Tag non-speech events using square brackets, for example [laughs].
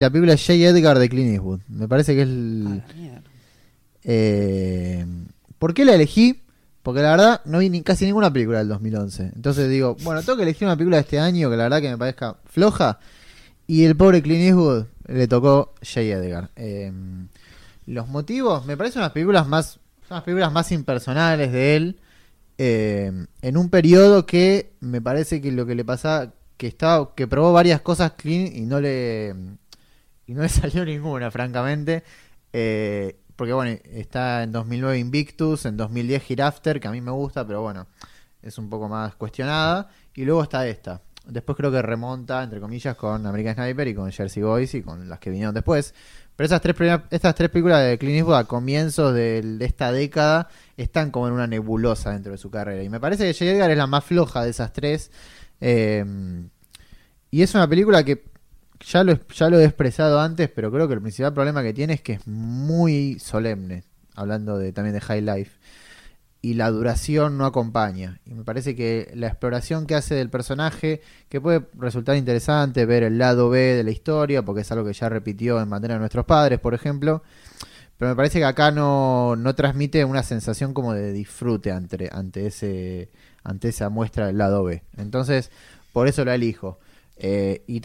La película J. Edgar de Clint Eastwood. Me parece que es el... Eh, ¿Por qué la elegí? Porque la verdad no vi ni, casi ninguna película del 2011. Entonces digo, bueno, tengo que elegir una película de este año que la verdad que me parezca floja. Y el pobre Clint Eastwood le tocó J. Edgar. Eh, los motivos, me parecen unas películas más, son las películas más impersonales de él. eh, en un periodo que me parece que lo que le pasa, que estaba, que probó varias cosas Clint y no le y no le [laughs] salió ninguna, francamente. Eh, porque bueno, está en 2009 Invictus, en 2010 Hereafter, que a mí me gusta, pero bueno, es un poco más cuestionada. Y luego está esta. Después creo que remonta, entre comillas, con American Sniper y con Jersey Boys y con las que vinieron después. Pero esas tres, primeras- estas tres películas de Clint Eastwood a comienzos de esta década están como en una nebulosa dentro de su carrera. Y me parece que J. Edgar es la más floja de esas tres. Eh, y es una película que ya lo, ya lo he expresado antes, pero creo que el principal problema que tiene es que es muy solemne, hablando de, también de High Life, y la duración no acompaña. Y me parece que la exploración que hace del personaje, que puede resultar interesante ver el lado B de la historia, porque es algo que ya repitió en Mantener a nuestros padres, por ejemplo, pero me parece que acá no, no transmite una sensación como de disfrute ante, ante, ese, ante esa muestra del lado B. Entonces, por eso la elijo. Eh,